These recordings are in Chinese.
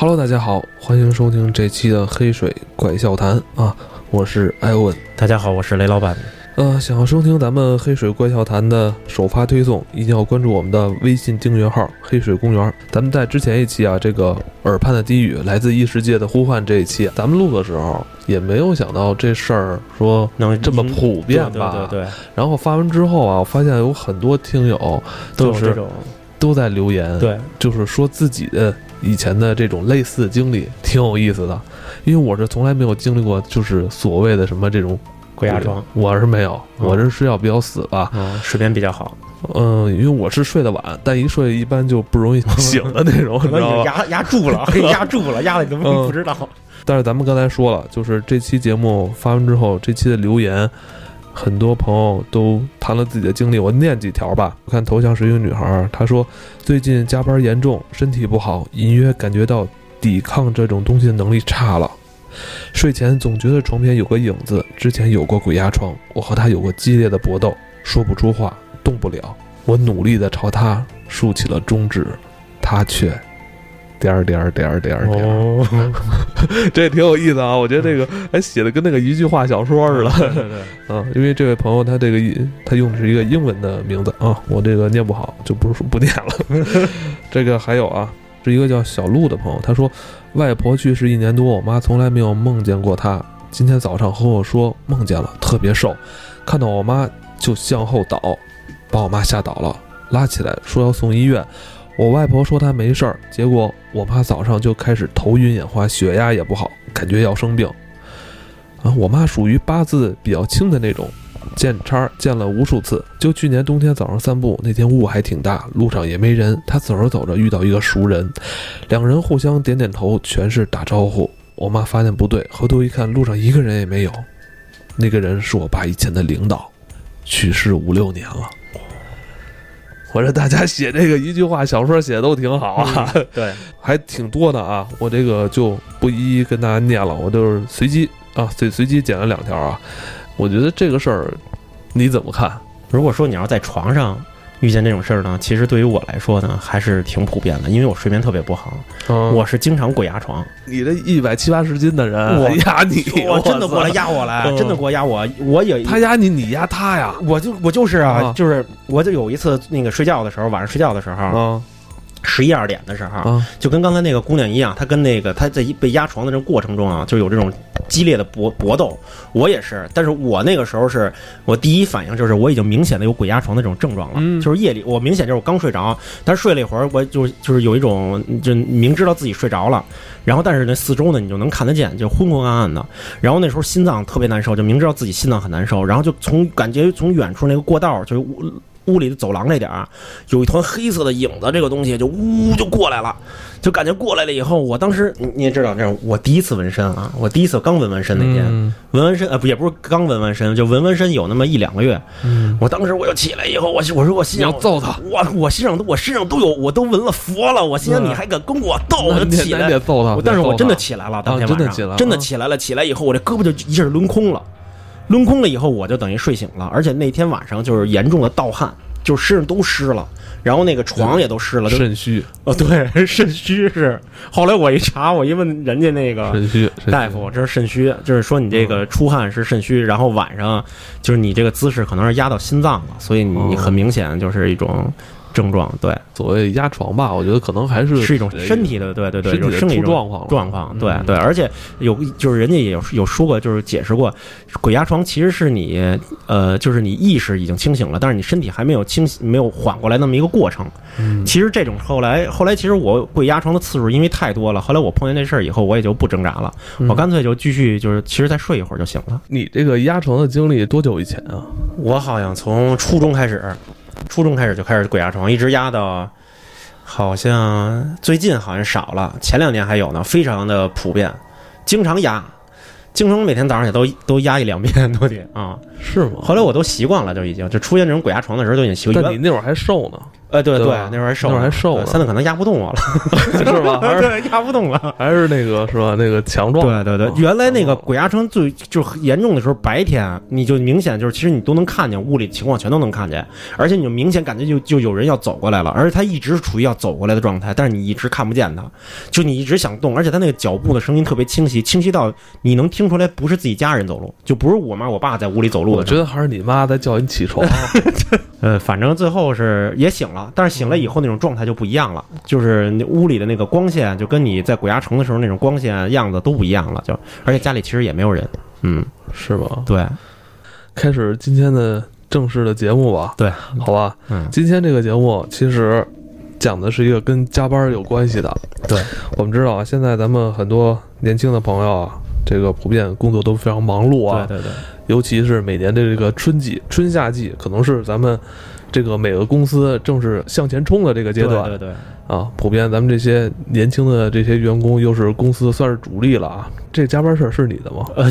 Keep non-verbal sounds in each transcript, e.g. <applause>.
Hello，大家好，欢迎收听这期的《黑水怪笑谈》啊，我是艾文。大家好，我是雷老板。呃，想要收听咱们《黑水怪笑谈》的首发推送，一定要关注我们的微信订阅号“黑水公园”。咱们在之前一期啊，这个耳畔的低语来自异世界的呼唤这一期，咱们录的时候也没有想到这事儿说能这么普遍吧？对对对。然后发完之后啊，我发现有很多听友都是这种都在留言，对，就是说自己的以前的这种类似的经历，挺有意思的。因为我是从来没有经历过，就是所谓的什么这种。鬼压床，我是没有，我这睡觉比较死吧，嗯睡眠比较好。嗯，因为我是睡得晚，但一睡一般就不容易醒的那种，<laughs> 你知道吗？压 <laughs> 压住了，压住了，压的你都不知道。但是咱们刚才说了，就是这期节目发完之后，这期的留言，很多朋友都谈了自己的经历，我念几条吧。我看头像是一个女孩，她说最近加班严重，身体不好，隐约感觉到抵抗这种东西的能力差了。睡前总觉得床边有个影子，之前有过鬼压床，我和他有过激烈的搏斗，说不出话，动不了。我努力地朝他竖起了中指，他却点儿点儿点儿点儿点儿。<laughs> 这挺有意思啊，我觉得这个还 <laughs> 写的跟那个一句话小说似的。对对，嗯，<laughs> 因为这位朋友他这个他用的是一个英文的名字啊，我这个念不好，就不不念了。这个还有啊。是一个叫小鹿的朋友，他说，外婆去世一年多，我妈从来没有梦见过她。今天早上和我说梦见了，特别瘦，看到我妈就向后倒，把我妈吓倒了，拉起来说要送医院。我外婆说她没事儿，结果我妈早上就开始头晕眼花，血压也不好，感觉要生病。啊，我妈属于八字比较轻的那种。见叉见了无数次，就去年冬天早上散步那天雾还挺大，路上也没人。她走着走着遇到一个熟人，两人互相点点头，全是打招呼。我妈发现不对，回头一看，路上一个人也没有。那个人是我爸以前的领导，去世五六年了。我说大家写这个一句话小说写的都挺好啊，<laughs> 对，还挺多的啊。我这个就不一一跟大家念了，我就是随机啊，随随机捡了两条啊。我觉得这个事儿，你怎么看？如果说你要在床上遇见这种事儿呢，其实对于我来说呢，还是挺普遍的，因为我睡眠特别不好，我是经常鬼压床。你这一百七八十斤的人，我 <laughs> 压你，我真的过来压我来，真的过来压我，我也他压你，你压他呀？我就我就是啊，就是我就有一次那个睡觉的时候，晚上睡觉的时候。十一二点的时候，就跟刚才那个姑娘一样，她跟那个她在被压床的这个过程中啊，就有这种激烈的搏搏斗。我也是，但是我那个时候是我第一反应就是我已经明显的有鬼压床的这种症状了，就是夜里我明显就是我刚睡着，但是睡了一会儿，我就就是有一种就明知道自己睡着了，然后但是那四周呢你就能看得见，就昏昏暗暗的，然后那时候心脏特别难受，就明知道自己心脏很难受，然后就从感觉从远处那个过道就。屋里的走廊那点儿，有一团黑色的影子，这个东西就呜就过来了，就感觉过来了以后，我当时你也知道，这我第一次纹身啊，我第一次刚纹完身那天，纹完身呃不也不是刚纹完身，就纹完身有那么一两个月，我当时我就起来以后，我我说我心想揍他，我我身上都我身上都有，我都纹了佛了，我心想你还敢跟我斗，我就起来。揍他，但是我真的起来了，当天晚上。真的起来了，起来以后我这胳膊就一下抡空了。抡空了以后，我就等于睡醒了，而且那天晚上就是严重的盗汗，就身上都湿了，然后那个床也都湿了，肾虚哦，对，<laughs> 肾虚是。后来我一查，我一问人家那个肾虚大夫，这是肾虚，就是说你这个出汗是肾虚，然后晚上就是你这个姿势可能是压到心脏了，所以你很明显就是一种。症状对，所谓压床吧，我觉得可能还是是一种身体的，对对对，有生理状况状况，对对，而且有就是人家也有有说过，就是解释过，鬼压床其实是你呃，就是你意识已经清醒了，但是你身体还没有清醒，没有缓过来那么一个过程。其实这种后来后来，其实我鬼压床的次数因为太多了，后来我碰见这事儿以后，我也就不挣扎了，我干脆就继续就是其实再睡一会儿就行了。你这个压床的经历多久以前啊？我好像从初中开始。初中开始就开始鬼压床，一直压到，好像最近好像少了，前两年还有呢，非常的普遍，经常压，经常每天早上也都都压一两遍都得啊，是吗？后来我都习惯了，就已经就出现这种鬼压床的时候都已经习惯。但你那会儿还瘦呢，呃，对对，那会儿还瘦，那会儿还瘦，现在可能压不动我了，<laughs> 是吧？还是 <laughs> 压不动了，还是那个是吧？那个强壮。对对对，原来那个鬼压床最就严重的时候，白天你就明显就是，其实你都能看见屋里情况，全都能看见，而且你就明显感觉就就有人要走过来了，而且他一直是处于要走过来的状态，但是你一直看不见他，就你一直想动，而且他那个脚步的声音特别清晰，清晰到你能听出来不是自己家人走路，就不是我妈我爸在屋里走路。我觉得还是你妈在叫你起床。<laughs> 呃，反正最后是也醒了，但是醒了以后那种状态就不一样了，就是屋里的那个光线就跟你在鬼压床的时候那种光线样子都不一样了，就而且家里其实也没有人，嗯，是吧？对，开始今天的正式的节目吧。对，好吧，嗯，今天这个节目其实讲的是一个跟加班有关系的。对，<laughs> 我们知道啊，现在咱们很多年轻的朋友啊，这个普遍工作都非常忙碌啊，对对对。尤其是每年的这个春季、春夏季，可能是咱们这个每个公司正是向前冲的这个阶段。对对。啊，普遍咱们这些年轻的这些员工，又是公司算是主力了啊。这加班事儿是你的吗？呃，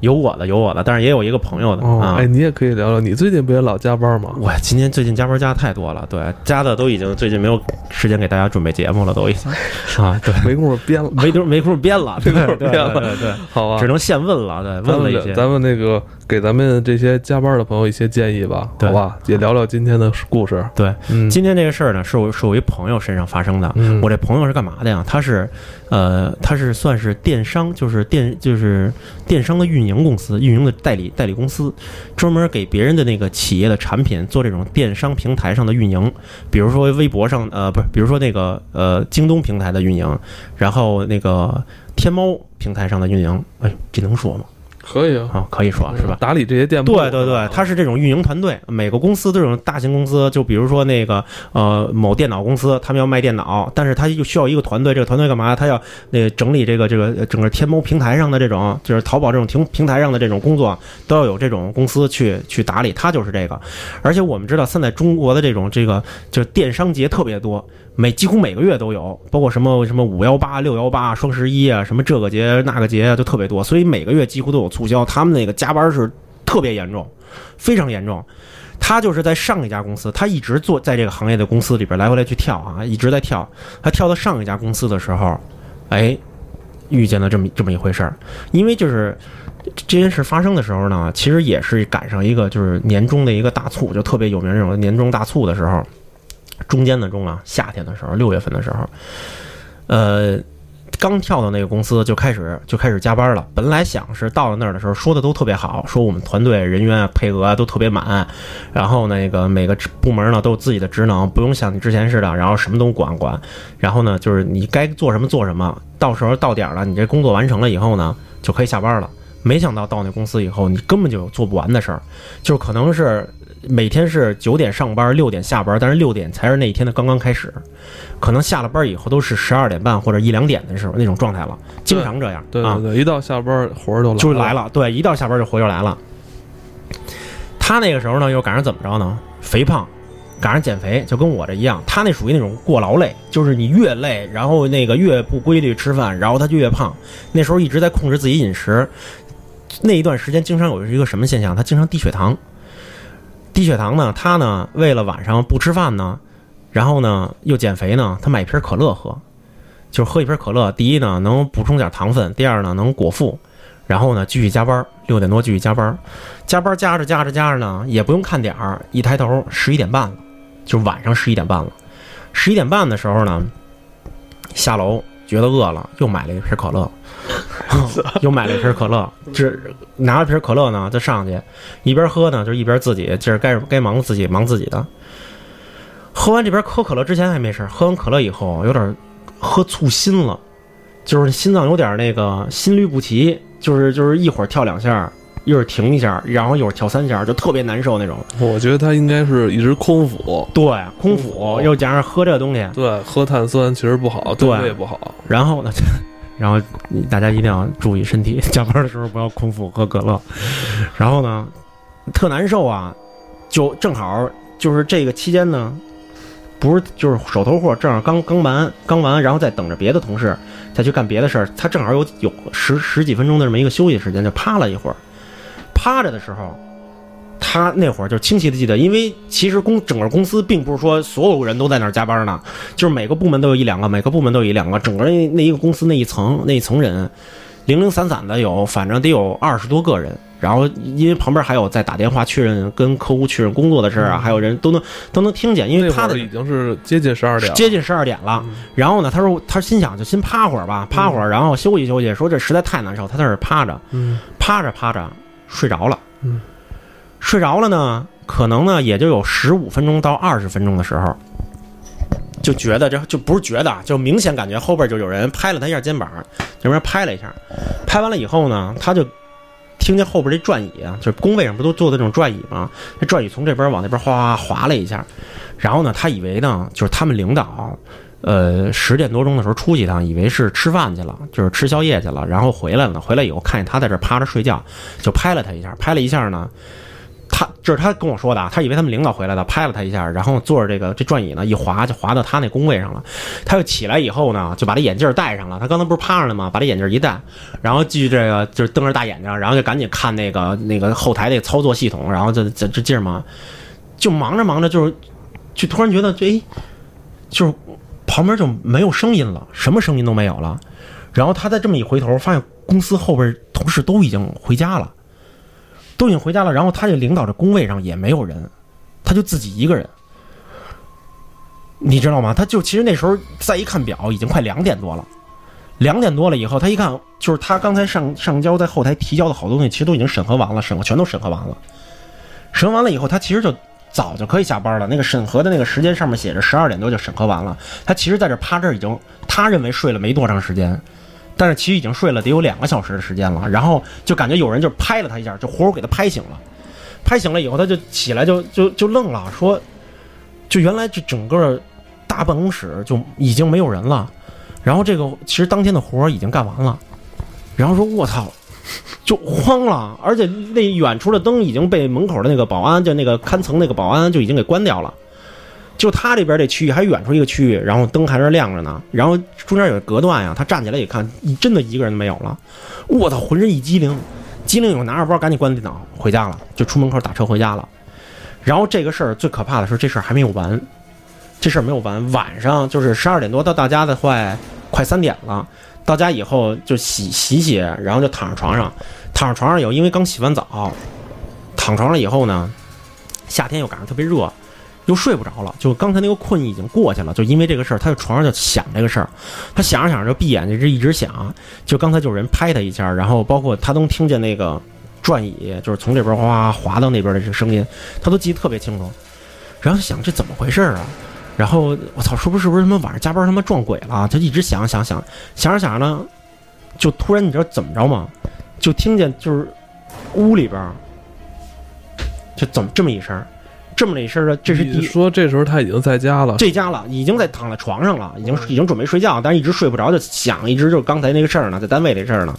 有我的，有我的，但是也有一个朋友的啊。哎，你也可以聊聊，你最近不也老加班吗？我今天最近加班加太多了，对，加的都已经最近没有时间给大家准备节目了，都已经 <laughs> 啊，对，没工夫编了，没没工夫编了，对对对 <laughs> 对对，好吧，只能现问了，对，问了一些。咱们那个给咱们这些加班的朋友一些建议吧，好吧，也聊聊今天的故事。对，今天这个事儿呢，是我是我一朋友身上发生的，我这朋友是干嘛的呀？他是。呃，他是算是电商，就是电就是电商的运营公司，运营的代理代理公司，专门给别人的那个企业的产品做这种电商平台上的运营，比如说微博上，呃，不是，比如说那个呃京东平台的运营，然后那个天猫平台上的运营，哎，这能说吗？可以啊，可以说是吧？打理这些店铺，对对对，它是这种运营团队。每个公司都有大型公司，就比如说那个呃某电脑公司，他们要卖电脑，但是他就需要一个团队。这个团队干嘛？他要那整理这个这个整个天猫平台上的这种，就是淘宝这种平平台上的这种工作，都要有这种公司去去打理。他就是这个。而且我们知道，现在中国的这种这个就是电商节特别多。每几乎每个月都有，包括什么什么五幺八、六幺八、双十一啊，什么这个节那个节啊，都特别多，所以每个月几乎都有促销。他们那个加班是特别严重，非常严重。他就是在上一家公司，他一直做在这个行业的公司里边来回来去跳啊，一直在跳。他跳到上一家公司的时候，哎，遇见了这么这么一回事儿。因为就是这件事发生的时候呢，其实也是赶上一个就是年终的一个大促，就特别有名那种年终大促的时候。中间的中啊，夏天的时候，六月份的时候，呃，刚跳到那个公司就开始就开始加班了。本来想是到了那儿的时候说的都特别好，说我们团队人员配额都特别满，然后那个每个部门呢都有自己的职能，不用像你之前似的，然后什么都管管。然后呢，就是你该做什么做什么，到时候到点了，你这工作完成了以后呢，就可以下班了。没想到到那公司以后，你根本就做不完的事儿，就可能是。每天是九点上班，六点下班，但是六点才是那一天的刚刚开始，可能下了班以后都是十二点半或者一两点的时候那种状态了，经常这样。对对对，一到下班活儿就就来了。对，一到下班就活就来了。他那个时候呢，又赶上怎么着呢？肥胖，赶上减肥，就跟我这一样。他那属于那种过劳累，就是你越累，然后那个越不规律吃饭，然后他就越胖。那时候一直在控制自己饮食，那一段时间经常有一个什么现象？他经常低血糖。低血糖呢？他呢，为了晚上不吃饭呢，然后呢又减肥呢，他买一瓶可乐喝，就是喝一瓶可乐。第一呢，能补充点糖分；第二呢，能果腹。然后呢，继续加班，六点多继续加班，加班加着加着加着呢，也不用看点儿，一抬头十一点半了，就晚上十一点半了。十一点半的时候呢，下楼觉得饿了，又买了一瓶可乐。<laughs> 又买了一瓶可乐，这拿了瓶可乐呢，就上去，一边喝呢，就一边自己就是该该忙自己忙自己的。喝完这边喝可乐之前还没事，喝完可乐以后有点喝醋心了，就是心脏有点那个心律不齐，就是就是一会儿跳两下，一会儿停一下，然后一会儿跳三下，就特别难受那种。我觉得他应该是一直空腹，对，空腹又加上喝这个东西，对，喝碳酸其实不好，对胃不好。然后呢？然后大家一定要注意身体，<laughs> 加班的时候不要空腹喝可乐。然后呢，特难受啊，就正好就是这个期间呢，不是就是手头活正好刚刚完刚完，然后再等着别的同事再去干别的事儿，他正好有有十十几分钟的这么一个休息时间，就趴了一会儿。趴着的时候，他那会儿就清晰的记得，因为其实公整个公司并不是说所有人都在那儿加班呢，就是每个部门都有一两个，每个部门都有一两个，整个那那一个公司那一层那一层人，零零散散的有，反正得有二十多个人。然后因为旁边还有在打电话确认跟客户确认工作的事儿啊，还有人都能都能听见，因为他的已经是接近十二点，接近十二点了。然后呢，他说他心想就先趴会儿吧，趴会儿，然后休息休息。说这实在太难受，他在那儿趴着，趴着趴着睡着了。睡着了呢，可能呢也就有十五分钟到二十分钟的时候，就觉得这就不是觉得，就明显感觉后边就有人拍了他一下肩膀，有人拍了一下，拍完了以后呢，他就。听见后边这转椅啊，就是工位上不都坐的这种转椅吗？那转椅从这边往那边哗哗滑了一下，然后呢，他以为呢，就是他们领导，呃，十点多钟的时候出去一趟，以为是吃饭去了，就是吃宵夜去了，然后回来了。回来以后看见他在这趴着睡觉，就拍了他一下，拍了一下呢。他这是他跟我说的，他以为他们领导回来了，拍了他一下，然后坐着这个这转椅呢一滑就滑到他那工位上了。他又起来以后呢，就把这眼镜戴上了。他刚才不是趴着呢吗？把这眼镜一戴，然后继续这个就是瞪着大眼睛，然后就赶紧看那个那个后台那个操作系统，然后就这这劲儿嘛，就忙着忙着就是就突然觉得这就是旁边就没有声音了，什么声音都没有了。然后他再这么一回头，发现公司后边同事都已经回家了。都已经回家了，然后他这领导的工位上也没有人，他就自己一个人，你知道吗？他就其实那时候再一看表，已经快两点多了。两点多了以后，他一看，就是他刚才上上交在后台提交的好多东西，其实都已经审核完了，审核全都审核完了。审核完了以后，他其实就早就可以下班了。那个审核的那个时间上面写着十二点多就审核完了。他其实在这趴这儿已经，他认为睡了没多长时间。但是其实已经睡了得有两个小时的时间了，然后就感觉有人就拍了他一下，就活活给他拍醒了。拍醒了以后，他就起来就就就愣了，说：“就原来这整个大办公室就已经没有人了。然后这个其实当天的活已经干完了。然后说我操，就慌了，而且那远处的灯已经被门口的那个保安，就那个看层那个保安就已经给关掉了。”就他这边这区域还远处一个区域，然后灯还是亮着呢。然后中间有隔断呀，他站起来一看，真的一个人都没有了。我操，浑身一激灵，激灵以后拿着包赶紧关电脑回家了，就出门口打车回家了。然后这个事儿最可怕的是，这事儿还没有完，这事儿没有完。晚上就是十二点多到到家的快快三点了，到家以后就洗洗洗，然后就躺上床上，躺上床上以后，因为刚洗完澡，躺床上以后呢，夏天又赶上特别热。又睡不着了，就刚才那个困意已经过去了，就因为这个事儿，他在床上就想这个事儿，他想着想着就闭眼睛，就一直想。就刚才就有人拍他一下，然后包括他能听见那个转椅，就是从这边哗哗滑到那边的这个声音，他都记得特别清楚。然后想这怎么回事啊？然后我操，是不是不是他妈晚上加班他妈撞鬼了？他一直想想想想着想着呢，就突然你知道怎么着吗？就听见就是屋里边就怎么这么一声。这么了一声呢，这是第说这时候他已经在家了，这家了，已经在躺在床上了，已经已经准备睡觉，但是一直睡不着，就想一直就是刚才那个事儿呢，在单位这事儿呢，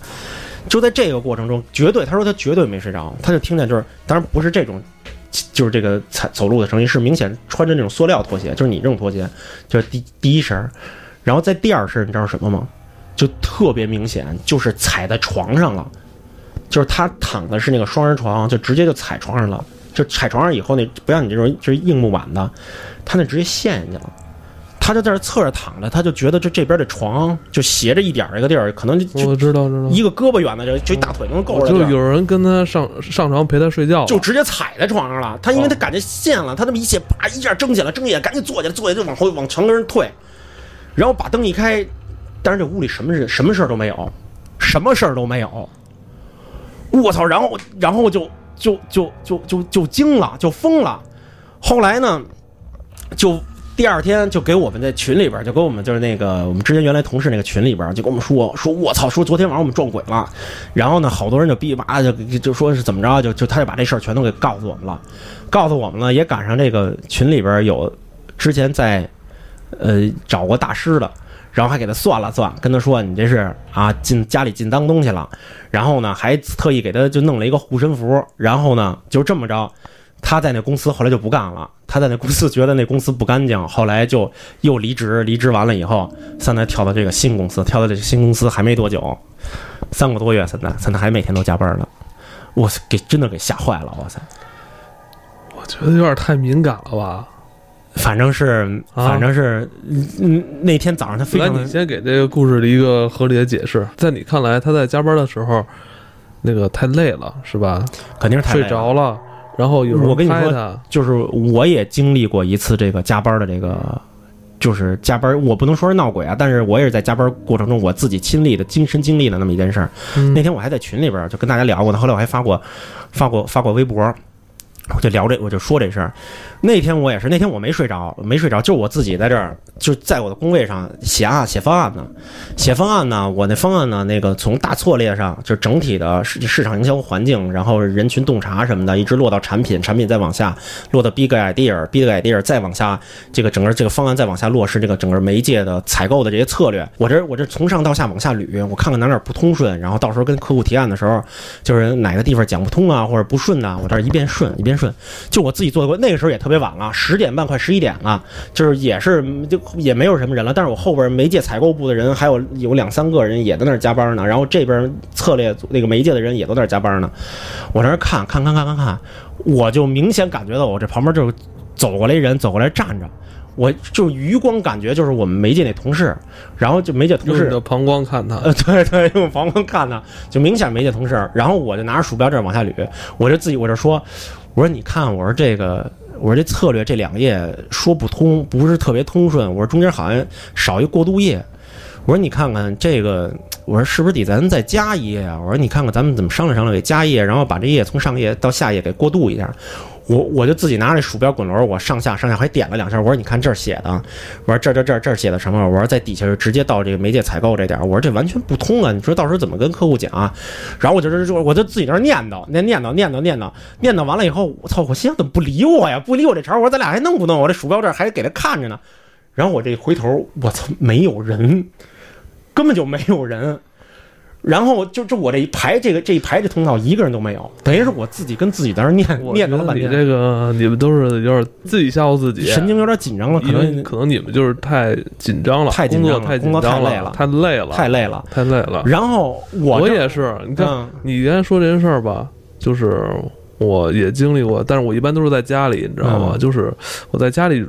就在这个过程中，绝对他说他绝对没睡着，他就听见就是，当然不是这种，就是这个踩走路的声音，是明显穿着那种塑料拖鞋，就是你这种拖鞋，就是第第一声，然后在第二声，你知道什么吗？就特别明显，就是踩在床上了，就是他躺的是那个双人床，就直接就踩床上了。就踩床上以后，那不像你这种就是硬木板的，他那直接陷下去了。他就在那侧着躺着，他就觉得这这边的床就斜着一点儿一个地儿，可能就我知道知道一个胳膊远的就就一大腿能够着。就有人跟他上上床陪他睡觉，就直接踩在床上了。他因为他感觉陷了，他这么一陷，啪一下睁起来，睁眼赶紧坐起来，坐起来就往后往墙根退，然后把灯一开，但是这屋里什么事什么事儿都没有，什么事儿都没有。我操！然后然后就。就就就就就惊了，就疯了。后来呢，就第二天就给我们在群里边，就给我们就是那个我们之前原来同事那个群里边，就跟我们说说，我操，说昨天晚上我们撞鬼了。然后呢，好多人就哔叭就就说是怎么着，就就他就把这事儿全都给告诉我们了。告诉我们了，也赶上这个群里边有之前在呃找过大师的。然后还给他算了算，跟他说：“你这是啊进家里进脏东西了。”然后呢，还特意给他就弄了一个护身符。然后呢，就这么着，他在那公司后来就不干了。他在那公司觉得那公司不干净，后来就又离职。离职完了以后，现在跳到这个新公司，跳到这个新公司还没多久，三个多月，现在现在还每天都加班呢。我给真的给吓坏了，哇塞！觉得有点太敏感了吧？反正是，反正是，嗯，那天早上他非你先给这个故事的一个合理的解释。在你看来，他在加班的时候，那个太累了，是吧？肯定是睡着了。然后有我跟你说，就是我也经历过一次这个加班的这个，就是加班。我不能说是闹鬼啊，但是我也是在加班过程中我自己亲历的亲身经历的那么一件事儿。那天我还在群里边就跟大家聊过呢，后来我还发过发过发过微博。我就聊这，我就说这事儿。那天我也是，那天我没睡着，没睡着，就我自己在这儿，就在我的工位上写啊写方案呢。写方案呢，我那方案呢，那个从大策略上，就整体的市市场营销环境，然后人群洞察什么的，一直落到产品，产品再往下落到 big idea，big idea 再往下，这个整个这个方案再往下落实这个整个媒介的采购的这些策略。我这我这从上到下往下捋，我看看哪哪不通顺，然后到时候跟客户提案的时候，就是哪个地方讲不通啊，或者不顺呐，我这一遍顺一遍。顺，就我自己做过，那个时候也特别晚了，十点半快十一点了，就是也是就也没有什么人了，但是我后边媒介采购部的人还有有两三个人也在那儿加班呢，然后这边策略那个媒介的人也都在那儿加班呢，我在那看看看看看看，我就明显感觉到我这旁边就走过来人，走过来站着。我就余光感觉就是我们媒介那同事，然后就媒介同事用的膀光看他，呃，对对，用膀光看他，就明显媒介同事。然后我就拿着鼠标这往下捋，我就自己我就说，我说你看，我说这个，我说这策略这两页说不通，不是特别通顺，我说中间好像少一过渡页，我说你看看这个，我说是不是得咱再加一页啊？我说你看看咱们怎么商量商量，给加一页，然后把这页从上页到下页给过渡一下。我我就自己拿着鼠标滚轮，我上下上下还点了两下。我说：“你看这儿写的，我说这这这这儿写的什么？我说在底下就直接到这个媒介采购这点，我说这完全不通啊！你说到时候怎么跟客户讲啊？然后我就就我就自己在那念叨，念念叨念叨念叨念叨完了以后，我操！我心想怎么不理我呀？不理我这茬，我说咱俩还弄不弄？我这鼠标这还给他看着呢。然后我这回头，我操，没有人，根本就没有人。”然后就就我这一排这个这一排这通道一个人都没有，等于是我自己跟自己在那念念叨了半天。你这个你们都是有点自己吓唬自己，神经有点紧张了，可能可能你们就是太紧张了，太工作太工作太累了，太累了，太累了，太累了。然后我我也是，你看你原来说这件事儿吧，就是我也经历过，但是我一般都是在家里，你知道吗？就是我在家里。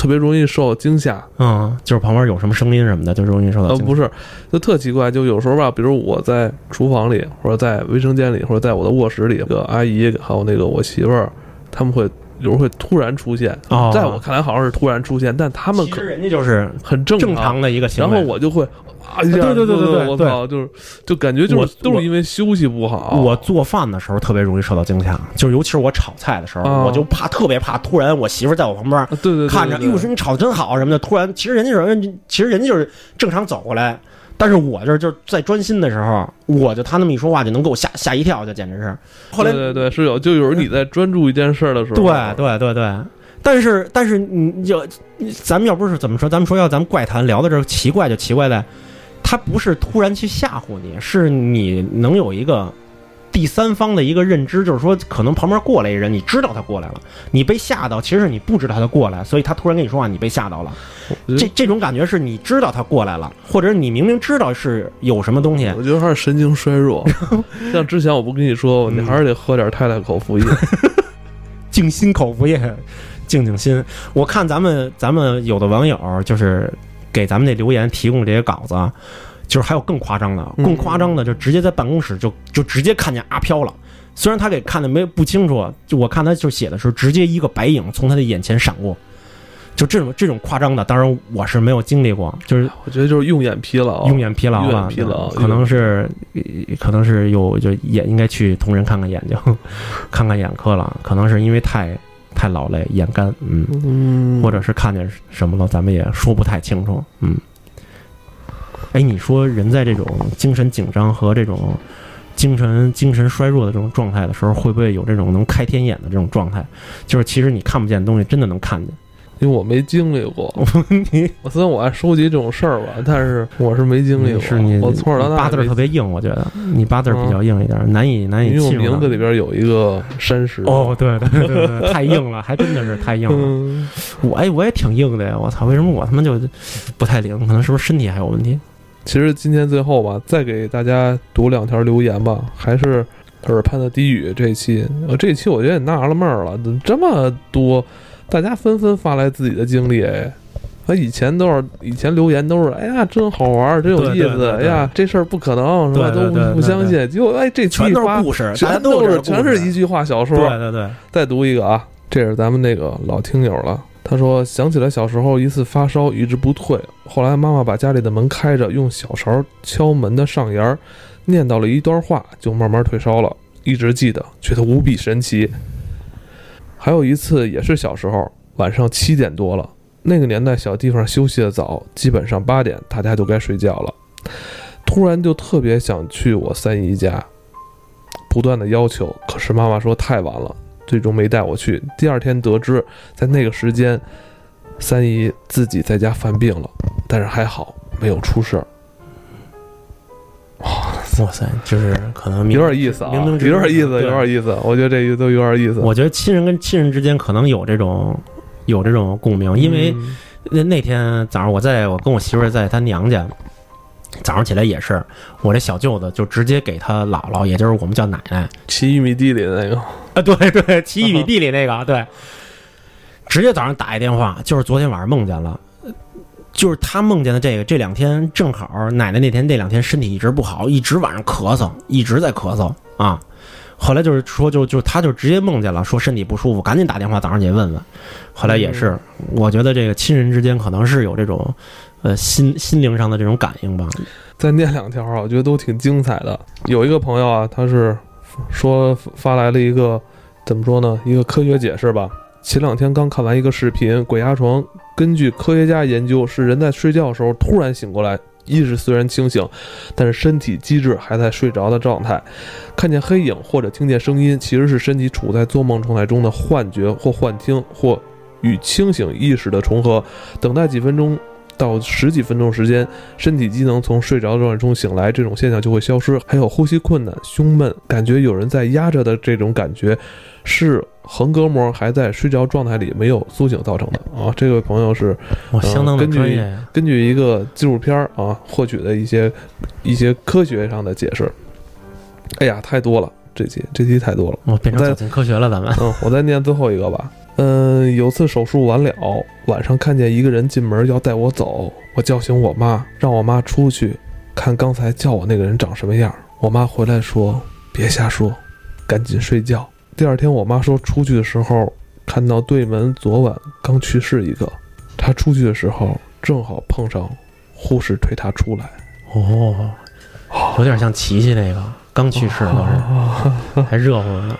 特别容易受惊吓，嗯，就是旁边有什么声音什么的，就容易受到。呃，不是，就特奇怪，就有时候吧，比如我在厨房里，或者在卫生间里，或者在我的卧室里，这个阿姨还有那个我媳妇儿，他们会有时候会突然出现，在我看来好像是突然出现，但他们可人家就是很正常的一个行为，然后我就会。啊！对对对对对，我操，就是就感觉就是都是因为休息不好。我做饭的时候特别容易受到惊吓，就是尤其是我炒菜的时候，我就怕特别怕突然我媳妇在我旁边，对对，看着，哟，说你炒的真好什么的。突然，其实人家人其实人家就是正常走过来，但是我这就是在专心的时候，我就他那么一说话就能给我吓吓一跳，就简直是。后来对对是有，就有时候你在专注一件事的时候，对对对对。但是但是你就咱们要不是怎么说，咱们说要咱们怪谈聊到这奇怪就奇怪在。他不是突然去吓唬你，是你能有一个第三方的一个认知，就是说可能旁边过来一人，你知道他过来了，你被吓到，其实你不知道他过来，所以他突然跟你说话，你被吓到了。这这种感觉是你知道他过来了，或者你明明知道是有什么东西。我觉得还是神经衰弱。<laughs> 像之前我不跟你说，你还是得喝点太太口服液，<laughs> 静心口服液，静静心。我看咱们咱们有的网友就是。给咱们那留言提供这些稿子，就是还有更夸张的，更夸张的就直接在办公室就就直接看见阿飘了。虽然他给看的没不清楚，就我看他就写的时候直接一个白影从他的眼前闪过，就这种这种夸张的，当然我是没有经历过。就是我觉得就是用眼疲劳，用眼疲劳了，疲劳可能是可能是有就眼应该去同仁看看眼睛，<laughs> 看看眼科了。可能是因为太。太劳累，眼干，嗯，或者是看见什么了，咱们也说不太清楚，嗯。哎，你说人在这种精神紧张和这种精神精神衰弱的这种状态的时候，会不会有这种能开天眼的这种状态？就是其实你看不见东西，真的能看见。因为我没经历过，你 <laughs> 我虽然我爱收集这种事儿吧，但是我是没经历过。是你我从小到大八字特别硬，我觉得你八字比较硬一点，难以难以。因为名字里边有一个山石。哦，对对对对，太硬了，还真的是太硬了。我哎，我也挺硬的呀，我操，为什么我他妈就不太灵？可能是不是身体还有问题？其实今天最后吧，再给大家读两条留言吧，还是耳畔的低语这一期，呃，这一期我觉得也纳了闷儿了，怎么这么多？大家纷纷发来自己的经历，哎，啊，以前都是以前留言都是，哎呀，真好玩，真有意思，哎呀，这事儿不可能，是吧？都不相信，结果哎，这全都是故事，全都是全是一句话小说，对对对。再读一个啊，这是咱们那个老听友了，他说想起来小时候一次发烧一直不退，后来妈妈把家里的门开着，用小勺敲门的上沿儿，念叨了一段话，就慢慢退烧了，一直记得，觉得无比神奇。还有一次也是小时候，晚上七点多了，那个年代小地方休息的早，基本上八点大家就该睡觉了。突然就特别想去我三姨家，不断的要求，可是妈妈说太晚了，最终没带我去。第二天得知，在那个时间，三姨自己在家犯病了，但是还好没有出事儿。哇塞，就是可能有点意思啊，有点意思，有点意思。我觉得这个都有点意思。我觉得亲人跟亲人之间可能有这种有这种共鸣，因为那那天早上我在我跟我媳妇在她娘家，早上起来也是，我这小舅子就直接给他姥姥，也就是我们叫奶奶，骑玉米地里的那个啊，对对，骑玉米地里那个，对，直接早上打一电话，就是昨天晚上梦见了。就是他梦见的这个，这两天正好奶奶那天那两天身体一直不好，一直晚上咳嗽，一直在咳嗽啊。后来就是说，就就他就直接梦见了，说身体不舒服，赶紧打电话早上去问问。后来也是，我觉得这个亲人之间可能是有这种，呃，心心灵上的这种感应吧。再念两条啊，我觉得都挺精彩的。有一个朋友啊，他是说发来了一个怎么说呢？一个科学解释吧。前两天刚看完一个视频，鬼压床。根据科学家研究，是人在睡觉的时候突然醒过来，意识虽然清醒，但是身体机制还在睡着的状态。看见黑影或者听见声音，其实是身体处在做梦状态中的幻觉或幻听，或与清醒意识的重合。等待几分钟到十几分钟时间，身体机能从睡着状态中醒来，这种现象就会消失。还有呼吸困难、胸闷，感觉有人在压着的这种感觉，是。横膈膜还在睡着状态里没有苏醒造成的啊，这位朋友是相当的根据根据一个纪录片啊获取的一些一些科学上的解释。哎呀，太多了，这期这期太多了，我变成走进科学了，咱们。嗯，我再念最后一个吧。嗯，有次手术完了，晚上看见一个人进门要带我走，我叫醒我妈，让我妈出去看刚才叫我那个人长什么样。我妈回来说：“别瞎说，赶紧睡觉。”第二天，我妈说出去的时候看到对门昨晚刚去世一个，她出去的时候正好碰上护士推她出来。哦，有点像琪琪那个刚去世都是，还热乎呢，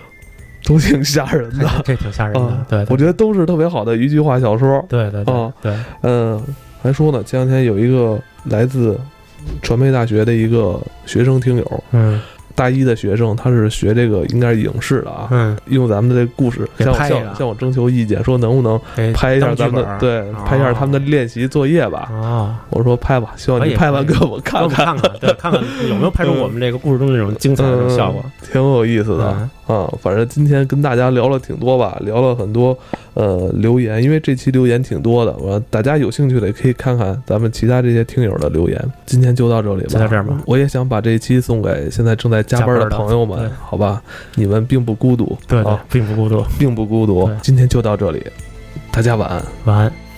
都挺吓人的。这挺吓人的，对，我觉得都是特别好的一句话小说。对对对对，嗯，还说呢，前两天有一个来自传媒大学的一个学生听友，嗯。大一的学生，他是学这个应该是影视的啊，嗯，用咱们的这故事向向向我征求意见，说能不能拍一下咱们的对，拍一下他们的练习作业吧。啊，我说拍吧，希望你拍完给我看看，看看，对，看看有没有拍出我们这个故事中那种精彩的效果，挺有意思的啊。反正今天跟大家聊了挺多吧，聊了很多呃留言，因为这期留言挺多的，我大家有兴趣的也可以看看咱们其他这些听友的留言。今天就到这里吧，就到这儿吧。我也想把这一期送给现在正在。加班的朋友们，好吧，你们并不孤独，对，并不孤独，并不孤独。今天就到这里，大家晚安，晚安。